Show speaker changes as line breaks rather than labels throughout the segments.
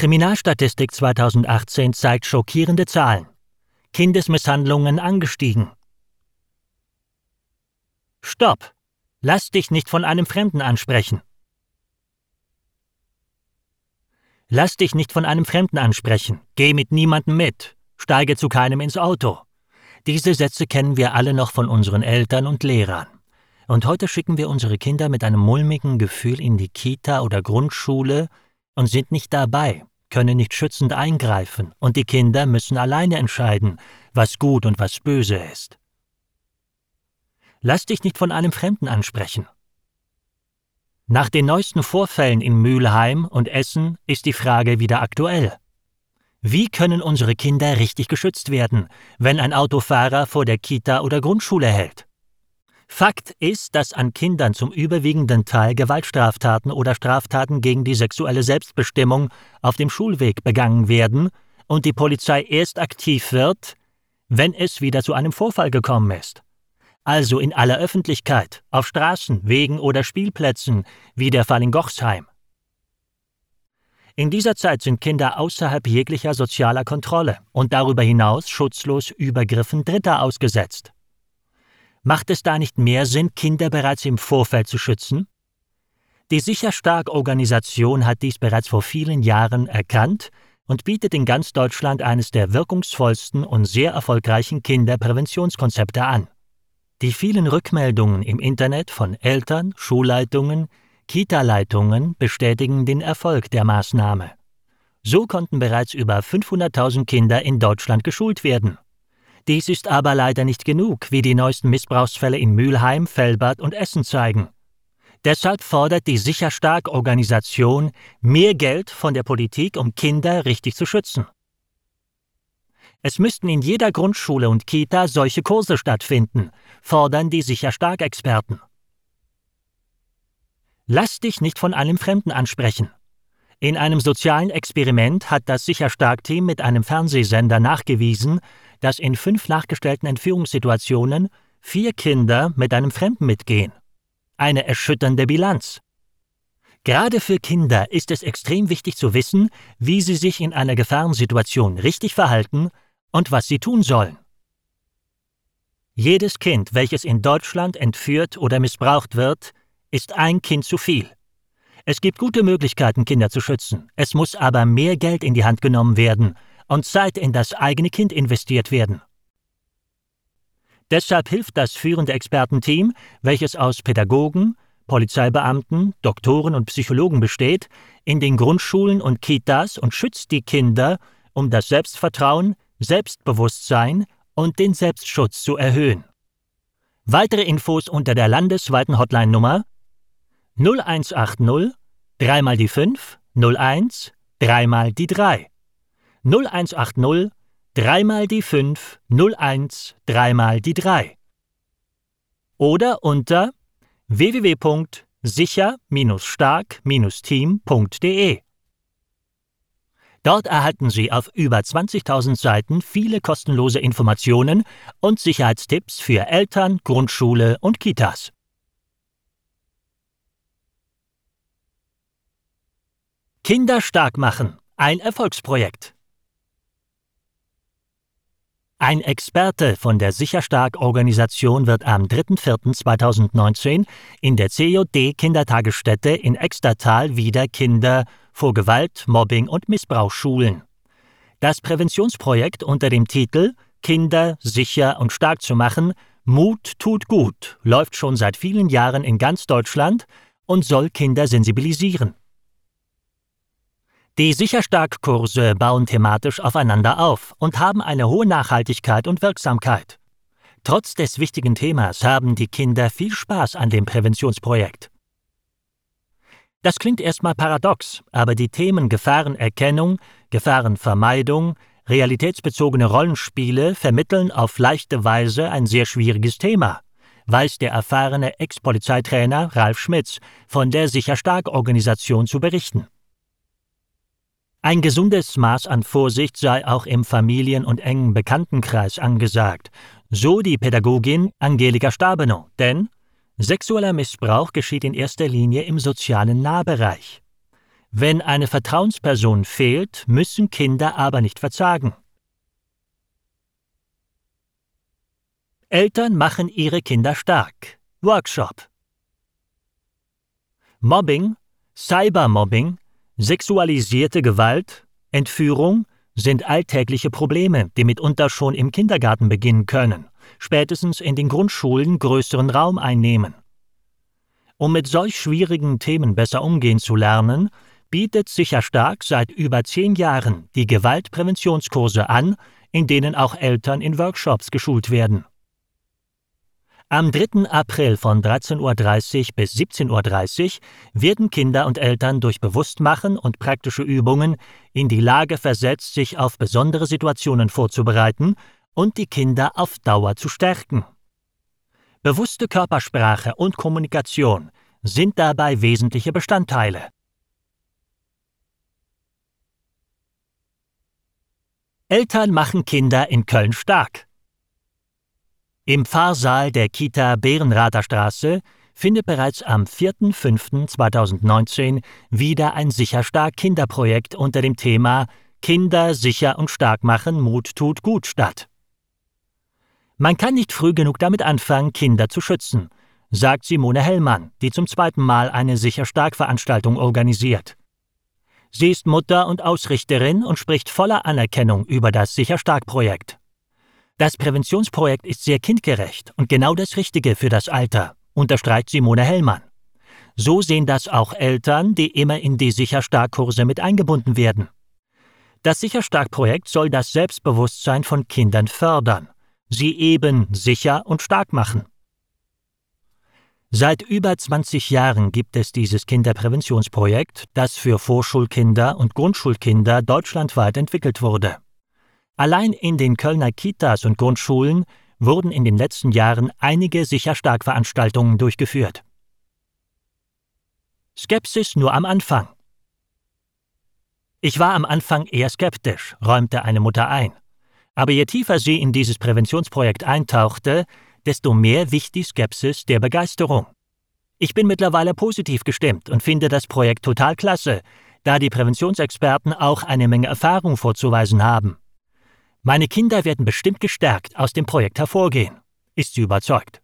Kriminalstatistik 2018 zeigt schockierende Zahlen. Kindesmisshandlungen angestiegen. Stopp! Lass dich nicht von einem Fremden ansprechen. Lass dich nicht von einem Fremden ansprechen. Geh mit niemandem mit. Steige zu keinem ins Auto. Diese Sätze kennen wir alle noch von unseren Eltern und Lehrern. Und heute schicken wir unsere Kinder mit einem mulmigen Gefühl in die Kita oder Grundschule und sind nicht dabei, können nicht schützend eingreifen, und die Kinder müssen alleine entscheiden, was gut und was böse ist. Lass dich nicht von einem Fremden ansprechen. Nach den neuesten Vorfällen in Mülheim und Essen ist die Frage wieder aktuell. Wie können unsere Kinder richtig geschützt werden, wenn ein Autofahrer vor der Kita oder Grundschule hält? Fakt ist, dass an Kindern zum überwiegenden Teil Gewaltstraftaten oder Straftaten gegen die sexuelle Selbstbestimmung auf dem Schulweg begangen werden und die Polizei erst aktiv wird, wenn es wieder zu einem Vorfall gekommen ist. Also in aller Öffentlichkeit, auf Straßen, Wegen oder Spielplätzen, wie der Fall in Gochsheim. In dieser Zeit sind Kinder außerhalb jeglicher sozialer Kontrolle und darüber hinaus schutzlos Übergriffen Dritter ausgesetzt. Macht es da nicht mehr Sinn, Kinder bereits im Vorfeld zu schützen? Die Sicherstark-Organisation hat dies bereits vor vielen Jahren erkannt und bietet in ganz Deutschland eines der wirkungsvollsten und sehr erfolgreichen Kinderpräventionskonzepte an. Die vielen Rückmeldungen im Internet von Eltern, Schulleitungen, Kita-Leitungen bestätigen den Erfolg der Maßnahme. So konnten bereits über 500.000 Kinder in Deutschland geschult werden. Dies ist aber leider nicht genug, wie die neuesten Missbrauchsfälle in Mülheim, Fellbad und Essen zeigen. Deshalb fordert die Sicherstark-Organisation mehr Geld von der Politik, um Kinder richtig zu schützen. Es müssten in jeder Grundschule und Kita solche Kurse stattfinden, fordern die Sicherstark-Experten. Lass dich nicht von einem Fremden ansprechen. In einem sozialen Experiment hat das Sicherstark-Team mit einem Fernsehsender nachgewiesen, dass in fünf nachgestellten Entführungssituationen vier Kinder mit einem Fremden mitgehen. Eine erschütternde Bilanz. Gerade für Kinder ist es extrem wichtig zu wissen, wie sie sich in einer Gefahrensituation richtig verhalten und was sie tun sollen. Jedes Kind, welches in Deutschland entführt oder missbraucht wird, ist ein Kind zu viel. Es gibt gute Möglichkeiten, Kinder zu schützen. Es muss aber mehr Geld in die Hand genommen werden und Zeit in das eigene Kind investiert werden. Deshalb hilft das führende Expertenteam, welches aus Pädagogen, Polizeibeamten, Doktoren und Psychologen besteht, in den Grundschulen und Kitas und schützt die Kinder, um das Selbstvertrauen, Selbstbewusstsein und den Selbstschutz zu erhöhen. Weitere Infos unter der landesweiten Hotline-Nummer 0180 3 mal die 5 01 3 mal die 3 0180 3 mal die 5 01 3 mal die 3 oder unter www.sicher-stark-team.de. Dort erhalten Sie auf über 20.000 Seiten viele kostenlose Informationen und Sicherheitstipps für Eltern, Grundschule und Kitas. Kinder stark machen. Ein Erfolgsprojekt. Ein Experte von der Sicherstark-Organisation wird am 3.4.2019 in der CJD Kindertagesstätte in Extertal wieder Kinder vor Gewalt, Mobbing und Missbrauch schulen. Das Präventionsprojekt unter dem Titel Kinder sicher und stark zu machen, Mut tut gut, läuft schon seit vielen Jahren in ganz Deutschland und soll Kinder sensibilisieren. Die Sicherstark-Kurse bauen thematisch aufeinander auf und haben eine hohe Nachhaltigkeit und Wirksamkeit. Trotz des wichtigen Themas haben die Kinder viel Spaß an dem Präventionsprojekt. Das klingt erstmal paradox, aber die Themen Gefahrenerkennung, Gefahrenvermeidung, realitätsbezogene Rollenspiele vermitteln auf leichte Weise ein sehr schwieriges Thema, weiß der erfahrene Ex-Polizeitrainer Ralf Schmitz von der Sicherstark-Organisation zu berichten. Ein gesundes Maß an Vorsicht sei auch im Familien- und engen Bekanntenkreis angesagt, so die Pädagogin Angelika Stabenow, denn sexueller Missbrauch geschieht in erster Linie im sozialen Nahbereich. Wenn eine Vertrauensperson fehlt, müssen Kinder aber nicht verzagen. Eltern machen ihre Kinder stark. Workshop. Mobbing, Cybermobbing, sexualisierte Gewalt, Entführung sind alltägliche Probleme, die mitunter schon im Kindergarten beginnen können, spätestens in den Grundschulen größeren Raum einnehmen. Um mit solch schwierigen Themen besser umgehen zu lernen, bietet Sicherstark seit über zehn Jahren die Gewaltpräventionskurse an, in denen auch Eltern in Workshops geschult werden. Am 3. April von 13.30 Uhr bis 17.30 Uhr werden Kinder und Eltern durch Bewusstmachen und praktische Übungen in die Lage versetzt, sich auf besondere Situationen vorzubereiten und die Kinder auf Dauer zu stärken. Bewusste Körpersprache und Kommunikation sind dabei wesentliche Bestandteile. Eltern machen Kinder in Köln stark. Im Pfarrsaal der Kita Bärenrather Straße findet bereits am 4.5.2019 wieder ein Sicher Stark Kinderprojekt unter dem Thema Kinder sicher und stark machen, Mut tut gut statt. Man kann nicht früh genug damit anfangen, Kinder zu schützen, sagt Simone Hellmann, die zum zweiten Mal eine Sicher Stark Veranstaltung organisiert. Sie ist Mutter und Ausrichterin und spricht voller Anerkennung über das Sicher Stark Projekt. Das Präventionsprojekt ist sehr kindgerecht und genau das Richtige für das Alter, unterstreicht Simone Hellmann. So sehen das auch Eltern, die immer in die Sicherstark-Kurse mit eingebunden werden. Das Sicherstark-Projekt soll das Selbstbewusstsein von Kindern fördern, sie eben sicher und stark machen. Seit über 20 Jahren gibt es dieses Kinderpräventionsprojekt, das für Vorschulkinder und Grundschulkinder deutschlandweit entwickelt wurde. Allein in den Kölner Kitas und Grundschulen wurden in den letzten Jahren einige Sicher-Stark-Veranstaltungen durchgeführt. Skepsis nur am Anfang. Ich war am Anfang eher skeptisch, räumte eine Mutter ein. Aber je tiefer sie in dieses Präventionsprojekt eintauchte, desto mehr wich die Skepsis der Begeisterung. Ich bin mittlerweile positiv gestimmt und finde das Projekt total klasse, da die Präventionsexperten auch eine Menge Erfahrung vorzuweisen haben. Meine Kinder werden bestimmt gestärkt aus dem Projekt hervorgehen, ist sie überzeugt.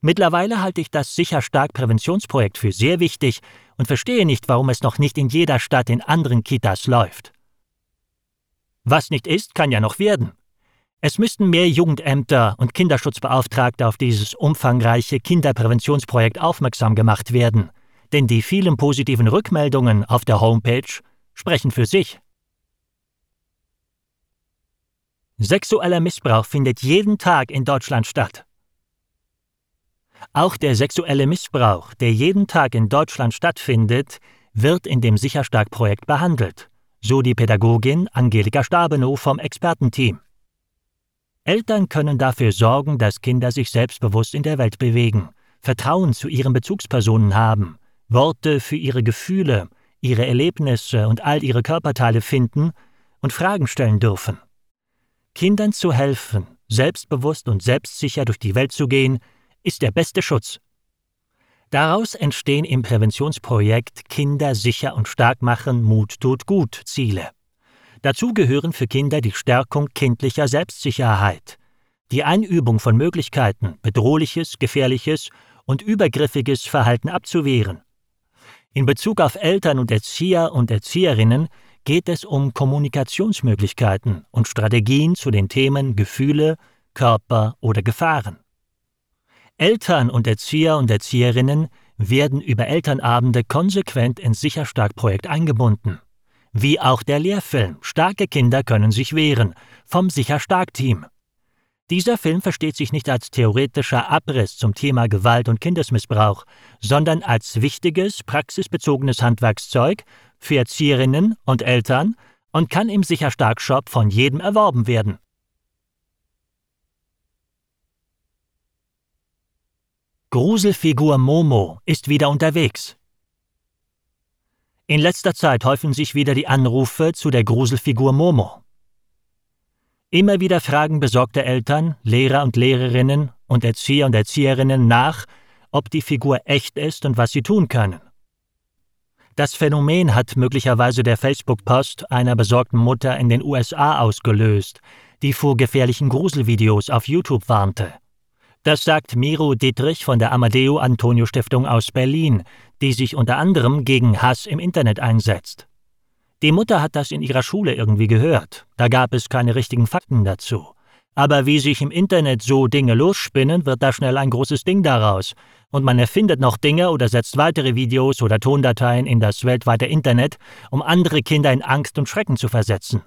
Mittlerweile halte ich das Sicher Stark Präventionsprojekt für sehr wichtig und verstehe nicht, warum es noch nicht in jeder Stadt in anderen Kitas läuft. Was nicht ist, kann ja noch werden. Es müssten mehr Jugendämter und Kinderschutzbeauftragte auf dieses umfangreiche Kinderpräventionsprojekt aufmerksam gemacht werden, denn die vielen positiven Rückmeldungen auf der Homepage sprechen für sich. Sexueller Missbrauch findet jeden Tag in Deutschland statt. Auch der sexuelle Missbrauch, der jeden Tag in Deutschland stattfindet, wird in dem Sicherstark-Projekt behandelt, so die Pädagogin Angelika Stabenow vom Expertenteam. Eltern können dafür sorgen, dass Kinder sich selbstbewusst in der Welt bewegen, Vertrauen zu ihren Bezugspersonen haben, Worte für ihre Gefühle, ihre Erlebnisse und all ihre Körperteile finden und Fragen stellen dürfen. Kindern zu helfen, selbstbewusst und selbstsicher durch die Welt zu gehen, ist der beste Schutz. Daraus entstehen im Präventionsprojekt Kinder sicher und stark machen, Mut tut gut Ziele. Dazu gehören für Kinder die Stärkung kindlicher Selbstsicherheit, die Einübung von Möglichkeiten, bedrohliches, gefährliches und übergriffiges Verhalten abzuwehren. In Bezug auf Eltern und Erzieher und Erzieherinnen geht es um Kommunikationsmöglichkeiten und Strategien zu den Themen Gefühle, Körper oder Gefahren. Eltern und Erzieher und Erzieherinnen werden über Elternabende konsequent ins Sicherstark-Projekt eingebunden. Wie auch der Lehrfilm Starke Kinder können sich wehren vom Sicherstark-Team. Dieser Film versteht sich nicht als theoretischer Abriss zum Thema Gewalt und Kindesmissbrauch, sondern als wichtiges, praxisbezogenes Handwerkszeug für Erzieherinnen und Eltern und kann im Sicherstark-Shop von jedem erworben werden. Gruselfigur Momo ist wieder unterwegs. In letzter Zeit häufen sich wieder die Anrufe zu der Gruselfigur Momo. Immer wieder fragen besorgte Eltern, Lehrer und Lehrerinnen und Erzieher und Erzieherinnen nach, ob die Figur echt ist und was sie tun können. Das Phänomen hat möglicherweise der Facebook-Post einer besorgten Mutter in den USA ausgelöst, die vor gefährlichen Gruselvideos auf YouTube warnte. Das sagt Miro Dietrich von der Amadeo Antonio Stiftung aus Berlin, die sich unter anderem gegen Hass im Internet einsetzt. Die Mutter hat das in ihrer Schule irgendwie gehört, da gab es keine richtigen Fakten dazu. Aber wie sich im Internet so Dinge losspinnen, wird da schnell ein großes Ding daraus. Und man erfindet noch Dinge oder setzt weitere Videos oder Tondateien in das weltweite Internet, um andere Kinder in Angst und Schrecken zu versetzen.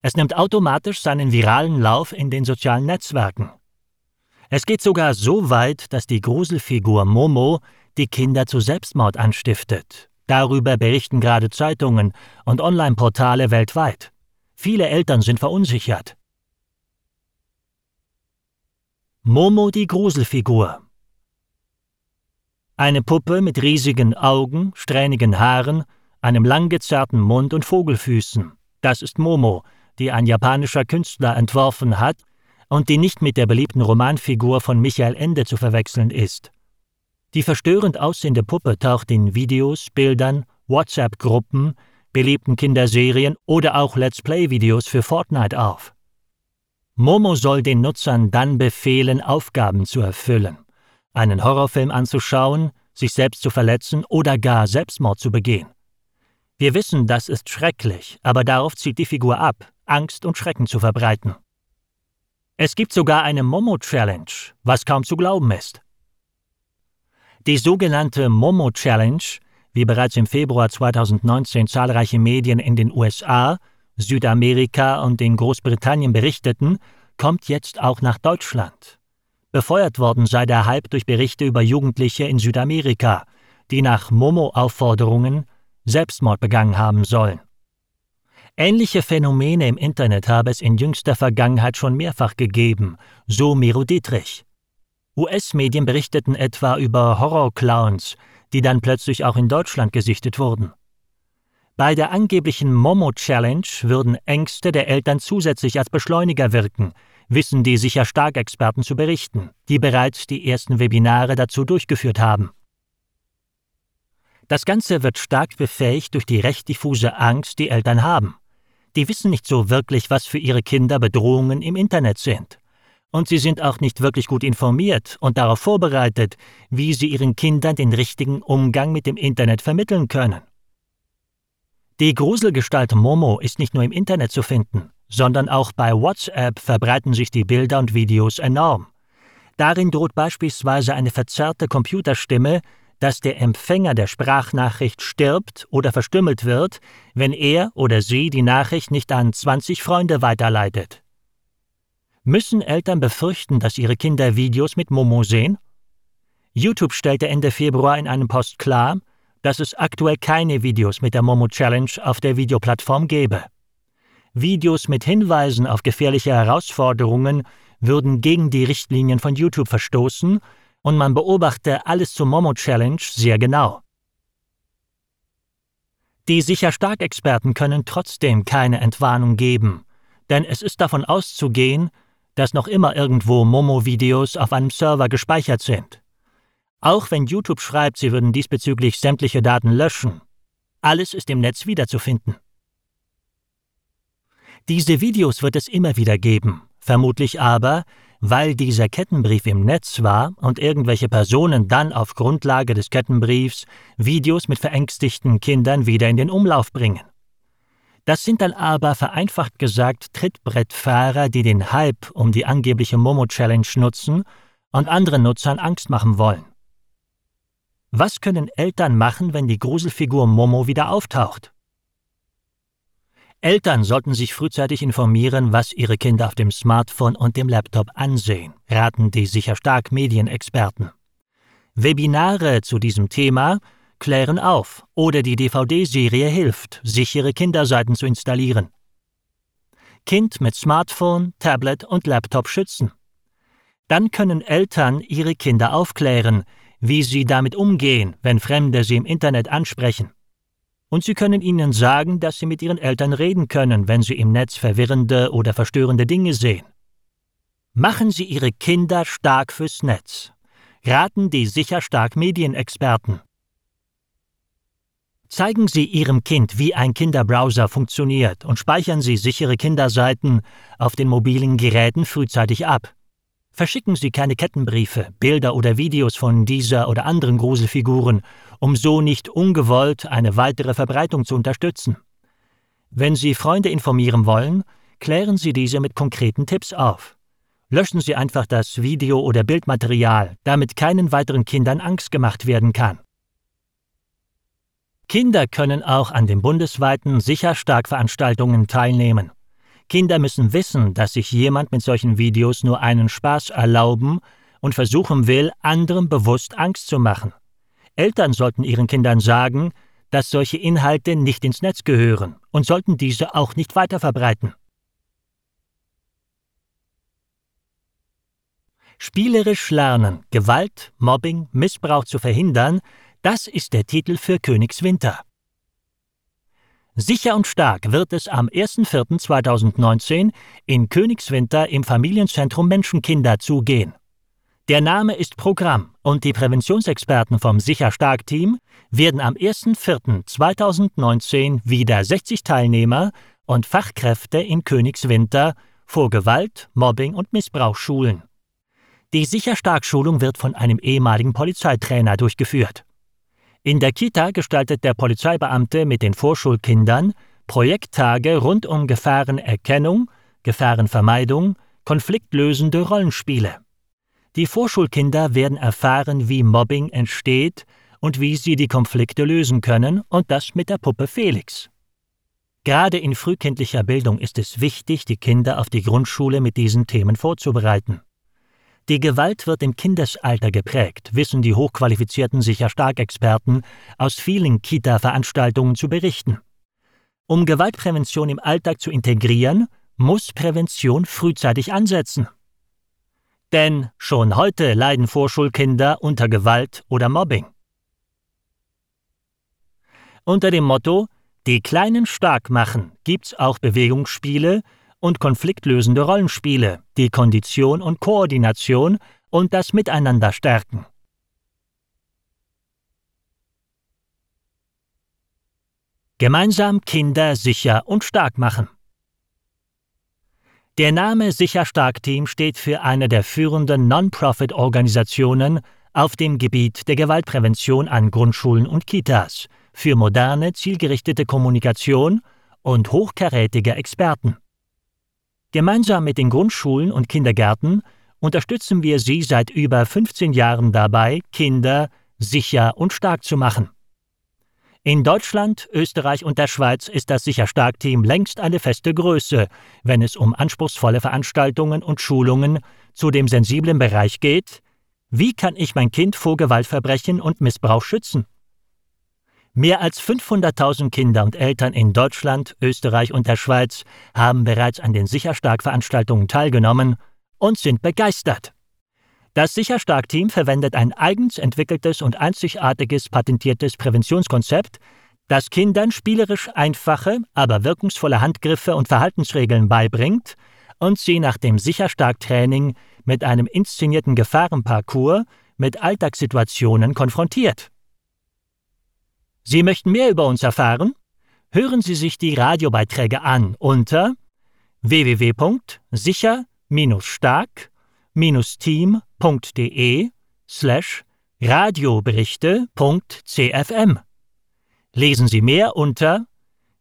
Es nimmt automatisch seinen viralen Lauf in den sozialen Netzwerken. Es geht sogar so weit, dass die Gruselfigur Momo die Kinder zu Selbstmord anstiftet. Darüber berichten gerade Zeitungen und Online-Portale weltweit. Viele Eltern sind verunsichert. Momo die Gruselfigur Eine Puppe mit riesigen Augen, strähnigen Haaren, einem langgezerrten Mund und Vogelfüßen. Das ist Momo, die ein japanischer Künstler entworfen hat und die nicht mit der beliebten Romanfigur von Michael Ende zu verwechseln ist. Die verstörend aussehende Puppe taucht in Videos, Bildern, WhatsApp-Gruppen, beliebten Kinderserien oder auch Let's Play-Videos für Fortnite auf. Momo soll den Nutzern dann befehlen, Aufgaben zu erfüllen, einen Horrorfilm anzuschauen, sich selbst zu verletzen oder gar Selbstmord zu begehen. Wir wissen, das ist schrecklich, aber darauf zieht die Figur ab, Angst und Schrecken zu verbreiten. Es gibt sogar eine Momo-Challenge, was kaum zu glauben ist. Die sogenannte Momo-Challenge, wie bereits im Februar 2019 zahlreiche Medien in den USA, Südamerika und in Großbritannien berichteten, kommt jetzt auch nach Deutschland. Befeuert worden sei der Hype durch Berichte über Jugendliche in Südamerika, die nach Momo-Aufforderungen Selbstmord begangen haben sollen. Ähnliche Phänomene im Internet habe es in jüngster Vergangenheit schon mehrfach gegeben, so Miro Dietrich. US-Medien berichteten etwa über Horror-Clowns, die dann plötzlich auch in Deutschland gesichtet wurden. Bei der angeblichen Momo-Challenge würden Ängste der Eltern zusätzlich als Beschleuniger wirken, wissen die sicher stark Experten zu berichten, die bereits die ersten Webinare dazu durchgeführt haben. Das Ganze wird stark befähigt durch die recht diffuse Angst, die Eltern haben. Die wissen nicht so wirklich, was für ihre Kinder Bedrohungen im Internet sind. Und sie sind auch nicht wirklich gut informiert und darauf vorbereitet, wie sie ihren Kindern den richtigen Umgang mit dem Internet vermitteln können. Die Gruselgestalt Momo ist nicht nur im Internet zu finden, sondern auch bei WhatsApp verbreiten sich die Bilder und Videos enorm. Darin droht beispielsweise eine verzerrte Computerstimme, dass der Empfänger der Sprachnachricht stirbt oder verstümmelt wird, wenn er oder sie die Nachricht nicht an 20 Freunde weiterleitet. Müssen Eltern befürchten, dass ihre Kinder Videos mit Momo sehen? YouTube stellte Ende Februar in einem Post klar, dass es aktuell keine Videos mit der Momo Challenge auf der Videoplattform gäbe. Videos mit Hinweisen auf gefährliche Herausforderungen würden gegen die Richtlinien von YouTube verstoßen und man beobachte alles zur Momo Challenge sehr genau. Die sicher stark Experten können trotzdem keine Entwarnung geben, denn es ist davon auszugehen, dass noch immer irgendwo Momo-Videos auf einem Server gespeichert sind. Auch wenn YouTube schreibt, sie würden diesbezüglich sämtliche Daten löschen, alles ist im Netz wiederzufinden. Diese Videos wird es immer wieder geben, vermutlich aber, weil dieser Kettenbrief im Netz war und irgendwelche Personen dann auf Grundlage des Kettenbriefs Videos mit verängstigten Kindern wieder in den Umlauf bringen. Das sind dann aber vereinfacht gesagt Trittbrettfahrer, die den Hype um die angebliche Momo-Challenge nutzen und anderen Nutzern Angst machen wollen. Was können Eltern machen, wenn die Gruselfigur Momo wieder auftaucht? Eltern sollten sich frühzeitig informieren, was ihre Kinder auf dem Smartphone und dem Laptop ansehen, raten die sicher stark Medienexperten. Webinare zu diesem Thema klären auf oder die DVD-Serie hilft, sichere Kinderseiten zu installieren. Kind mit Smartphone, Tablet und Laptop schützen. Dann können Eltern ihre Kinder aufklären, wie sie damit umgehen, wenn Fremde sie im Internet ansprechen und Sie können ihnen sagen, dass Sie mit Ihren Eltern reden können, wenn Sie im Netz verwirrende oder verstörende Dinge sehen. Machen Sie Ihre Kinder stark fürs Netz. Raten die sicher stark Medienexperten. Zeigen Sie Ihrem Kind, wie ein Kinderbrowser funktioniert und speichern Sie sichere Kinderseiten auf den mobilen Geräten frühzeitig ab. Verschicken Sie keine Kettenbriefe, Bilder oder Videos von dieser oder anderen Gruselfiguren, um so nicht ungewollt eine weitere Verbreitung zu unterstützen. Wenn Sie Freunde informieren wollen, klären Sie diese mit konkreten Tipps auf. Löschen Sie einfach das Video- oder Bildmaterial, damit keinen weiteren Kindern Angst gemacht werden kann. Kinder können auch an den bundesweiten Sicherstark-Veranstaltungen teilnehmen. Kinder müssen wissen, dass sich jemand mit solchen Videos nur einen Spaß erlauben und versuchen will, anderen bewusst Angst zu machen. Eltern sollten ihren Kindern sagen, dass solche Inhalte nicht ins Netz gehören und sollten diese auch nicht weiterverbreiten. Spielerisch lernen, Gewalt, Mobbing, Missbrauch zu verhindern, das ist der Titel für Königswinter. Sicher und stark wird es am 1.4.2019 in Königswinter im Familienzentrum Menschenkinder zugehen. Der Name ist Programm und die Präventionsexperten vom Sicher Stark Team werden am 1.4.2019 wieder 60 Teilnehmer und Fachkräfte in Königswinter vor Gewalt, Mobbing und Missbrauch schulen. Die Sicher Stark Schulung wird von einem ehemaligen Polizeitrainer durchgeführt. In der Kita gestaltet der Polizeibeamte mit den Vorschulkindern Projekttage rund um Gefahrenerkennung, Gefahrenvermeidung, konfliktlösende Rollenspiele. Die Vorschulkinder werden erfahren, wie Mobbing entsteht und wie sie die Konflikte lösen können, und das mit der Puppe Felix. Gerade in frühkindlicher Bildung ist es wichtig, die Kinder auf die Grundschule mit diesen Themen vorzubereiten. Die Gewalt wird im Kindesalter geprägt, wissen die hochqualifizierten Sicher-Stark-Experten aus vielen Kita-Veranstaltungen zu berichten. Um Gewaltprävention im Alltag zu integrieren, muss Prävention frühzeitig ansetzen. Denn schon heute leiden Vorschulkinder unter Gewalt oder Mobbing. Unter dem Motto Die Kleinen stark machen gibt's auch Bewegungsspiele, und konfliktlösende Rollenspiele, die Kondition und Koordination und das Miteinander stärken. Gemeinsam Kinder sicher und stark machen. Der Name Sicher Stark Team steht für eine der führenden Non-Profit-Organisationen auf dem Gebiet der Gewaltprävention an Grundschulen und Kitas für moderne, zielgerichtete Kommunikation und hochkarätige Experten. Gemeinsam mit den Grundschulen und Kindergärten unterstützen wir sie seit über 15 Jahren dabei, Kinder sicher und stark zu machen. In Deutschland, Österreich und der Schweiz ist das Sicher Stark Team längst eine feste Größe, wenn es um anspruchsvolle Veranstaltungen und Schulungen zu dem sensiblen Bereich geht, wie kann ich mein Kind vor Gewaltverbrechen und Missbrauch schützen? Mehr als 500.000 Kinder und Eltern in Deutschland, Österreich und der Schweiz haben bereits an den Sicherstark-Veranstaltungen teilgenommen und sind begeistert. Das Sicherstark-Team verwendet ein eigens entwickeltes und einzigartiges patentiertes Präventionskonzept, das Kindern spielerisch einfache, aber wirkungsvolle Handgriffe und Verhaltensregeln beibringt und sie nach dem Sicherstark-Training mit einem inszenierten Gefahrenparcours mit Alltagssituationen konfrontiert. Sie möchten mehr über uns erfahren? Hören Sie sich die Radiobeiträge an unter www.sicher-stark-team.de slash radioberichte.cfm. Lesen Sie mehr unter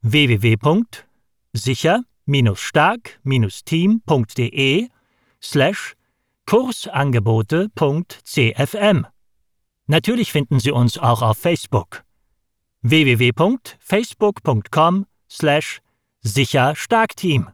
www.sicher-stark-team.de slash Kursangebote.cfm. Natürlich finden Sie uns auch auf Facebook www.facebook.com slash sicherstarkteam